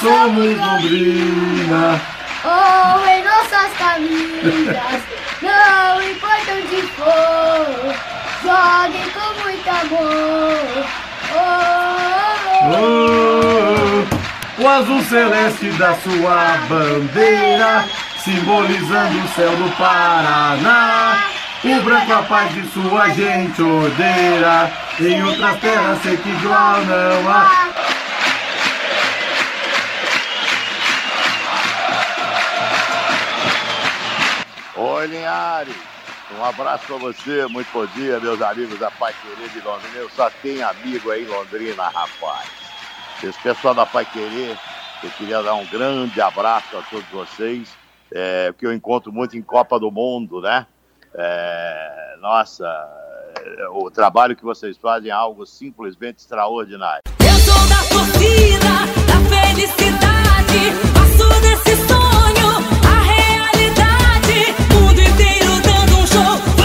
Somos Londrina. Oh, em nossas camisas, não importa onde for, jogue com muito amor. Oh, oh, oh. O azul celeste da sua bandeira, simbolizando o céu do Paraná. O branco a paz de sua gente ordeira, em outras terras sei que igual não há. Linhares. Um abraço para você, muito bom dia, meus amigos da Pai Querer de Londrina. Eu só tenho amigo aí em Londrina, rapaz. Esse pessoal da Pai Querer, eu queria dar um grande abraço a todos vocês, é, que eu encontro muito em Copa do Mundo, né? É, nossa, o trabalho que vocês fazem é algo simplesmente extraordinário. Eu sou da torcida, da felicidade, passo desse sonho. 속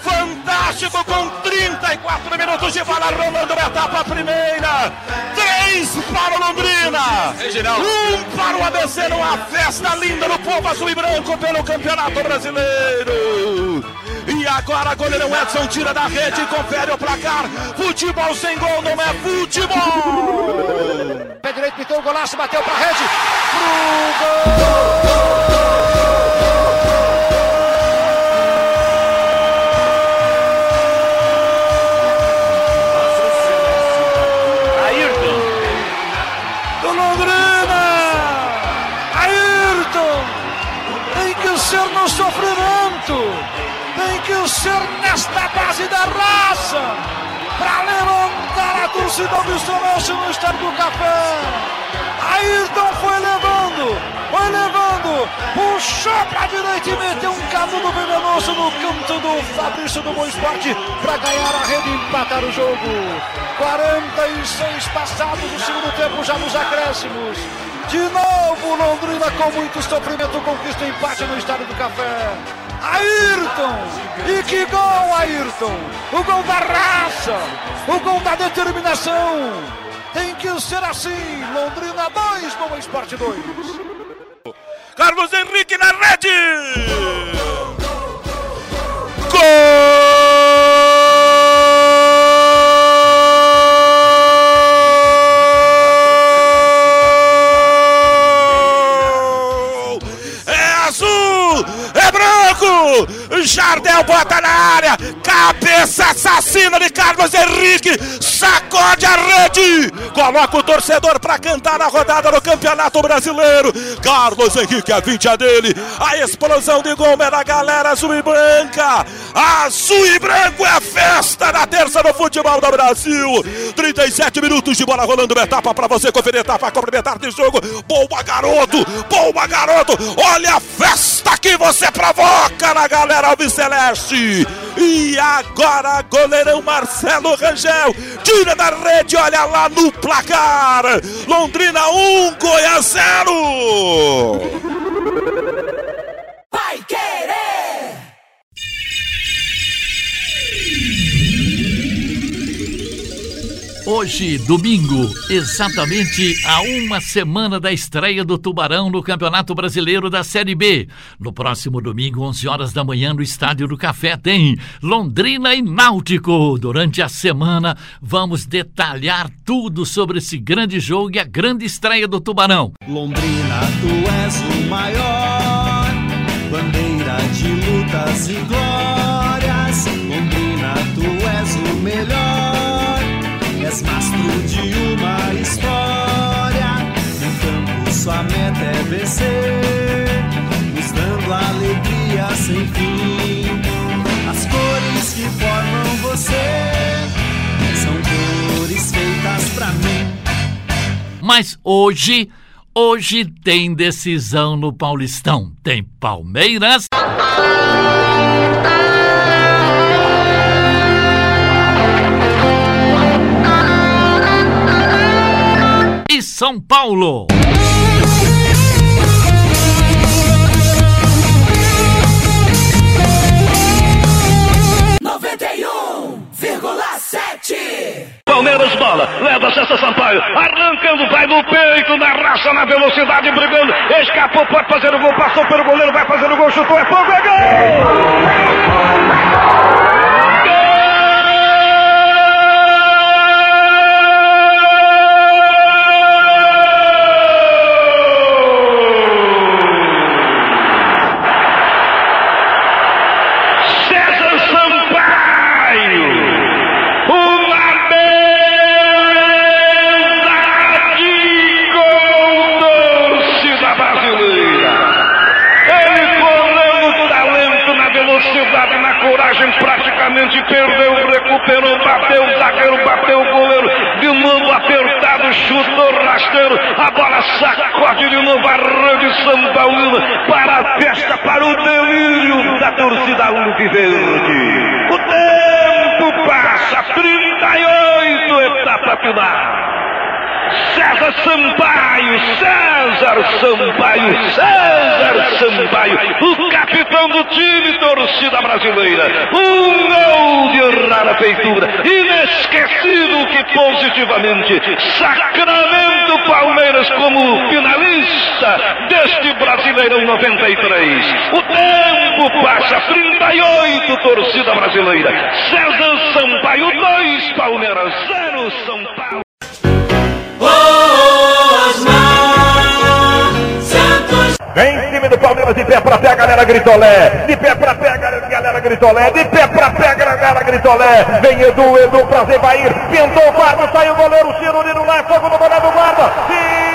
Fantástico com 34 minutos de bola rolando na etapa primeira. Três para o Londrina, um para o ABC numa festa linda no povo azul e branco pelo Campeonato Brasileiro. E agora goleirão Edson tira da rede e confere o placar. Futebol sem gol não é futebol. Pé direito, pintou o golaço, bateu pra rede. Pro gol! Ser nesta base da raça para levantar a torcida do Sonoche no estádio do Café. Ayrton foi levando, foi levando, puxou para a direita e meteu um canudo venenoso no canto do Fabrício do Boa Esporte para ganhar a rede e empatar o jogo. 46 passados do segundo tempo, já nos acréscimos. De novo, Londrina com muito sofrimento conquista o empate no estádio do Café. Ayrton! E que gol, Ayrton! O gol da raça! O gol da determinação! Tem que ser assim! Londrina 2, Boa Esporte 2. Carlos Henrique na rede! Jardel bota na área, cabeça assassina de Carlos Henrique, sacode a rede, coloca o torcedor para cantar na rodada do Campeonato Brasileiro. Carlos Henrique, a 20 a dele, a explosão de gol é da galera azul e branca. Azul e branco é a festa da terça do futebol do Brasil. 37 minutos de bola rolando uma etapa para você conferir etapa complementar de jogo. Boa garoto, boa garoto, olha a festa que você provoca na galera Alves Celeste. E agora, goleirão Marcelo Rangel tira da rede, olha lá no placar. Londrina 1, um, Goiás 0. Vai Hoje, domingo, exatamente há uma semana da estreia do Tubarão no Campeonato Brasileiro da Série B. No próximo domingo, 11 horas da manhã, no Estádio do Café, tem Londrina e Náutico. Durante a semana, vamos detalhar tudo sobre esse grande jogo e a grande estreia do Tubarão. Londrina, tu és o maior, bandeira de lutas e glórias. Londrina, tu és o melhor és mastro de uma história. No campo sua meta é vencer, nos dando alegria sem fim. As cores que formam você são cores feitas pra mim. Mas hoje, hoje tem decisão no Paulistão. Tem Palmeiras. São Paulo. Palmeiras bola, leva César Sampaio, arrancando, vai no peito, na raça, na velocidade, brigando, escapou, pode fazer o gol, passou pelo goleiro, vai fazer o gol, chutou, é fogo, é gol! A bola sacode de novo a rede São Paulino para a festa, para o delírio da torcida Verde. O tempo passa, 38 etapa final. César Sampaio, César Sampaio, César Sampaio, o capitão do time, torcida brasileira. Um gol de rara feitura, inesquecível que positivamente sacramenta o Palmeiras como finalista deste Brasileirão 93. O tempo passa, 38, torcida brasileira. César Sampaio, 2, Palmeiras, 0, São Paulo. Vem time do Palmeiras de pé pra pé, galera Gritolé. De pé pra pé, galera, galera Gritolé. De pé pra pé, galera Gritolé. Vem Edu, Edu pra Zevair. Pintou o guarda, saiu o goleiro, tiro, Nino lá, fogo no goleiro do guarda. Fique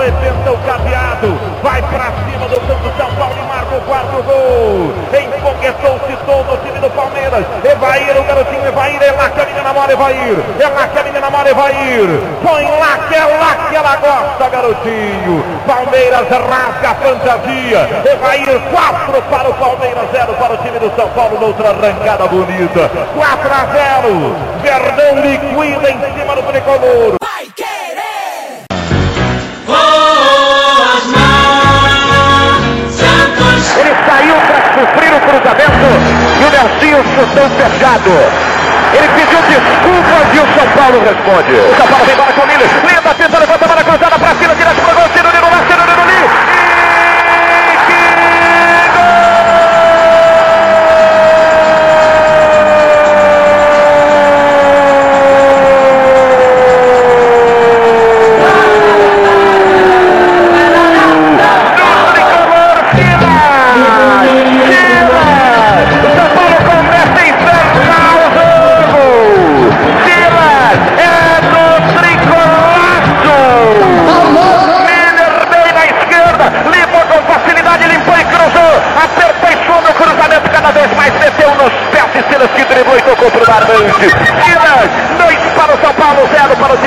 arrebenta o cadeado, vai pra cima do Santo São Paulo e marca o quarto gol. Empoguetou-se todo o time do Palmeiras. Evair, o garotinho Evair, é lá que a menina mora Evair, é lá que a menina mora Evair. Põe lá que é lá que ela gosta, garotinho. Palmeiras rasga a fantasia. Evair, 4 para o Palmeiras, 0 para o time do São Paulo, noutra arrancada bonita. 4 a 0. Verdão liquida em cima do tricolor. Sofrer o cruzamento e o Nelsinho chutou fechado. Ele pediu desculpas e o São Paulo responde. O São Paulo vem embora com o Miller.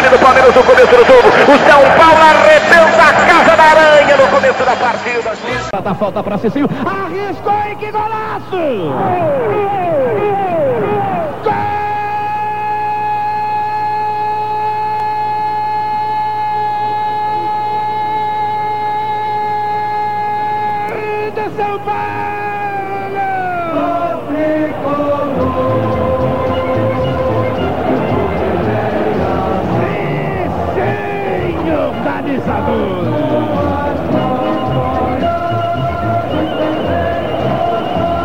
Time do Palmeiras no começo do jogo. O São Paulo arrebenta a casa da aranha no começo da partida. Dá falta para Cicinho. Arriscou e que golaço! Gol de São Paulo!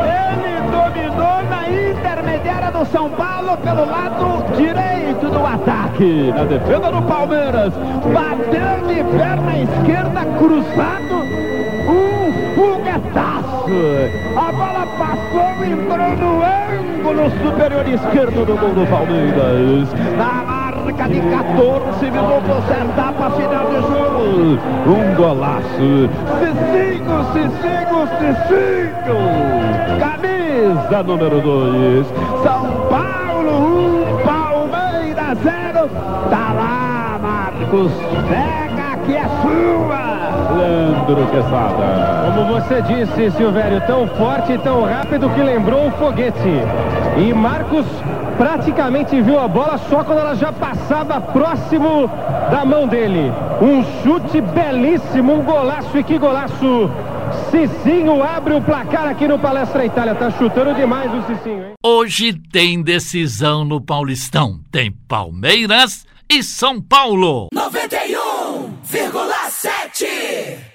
Ele dominou na intermediária do São Paulo. Pelo lado direito do ataque. Na defesa do Palmeiras. Bateu de perna esquerda, cruzado. Um foguetaço. A bola passou, entrou no ângulo superior esquerdo do gol do Palmeiras. Na marca de 14 minutos, etapa final de jogo. Um golaço. Cicinho, Cicinho, Cicinho. Camisa número 2. São Paulo 1, Palmeiras 0. Tá lá, Marcos. Pega que é sua. Leandro Quesada. Como você disse, Silvério, tão forte e tão rápido que lembrou um foguete. E Marcos praticamente viu a bola só quando ela já passava próximo da mão dele. Um chute belíssimo, um golaço e que golaço. Cicinho abre o placar aqui no Palestra Itália. Tá chutando demais o Cicinho, hein? Hoje tem decisão no Paulistão. Tem Palmeiras e São Paulo. 91,7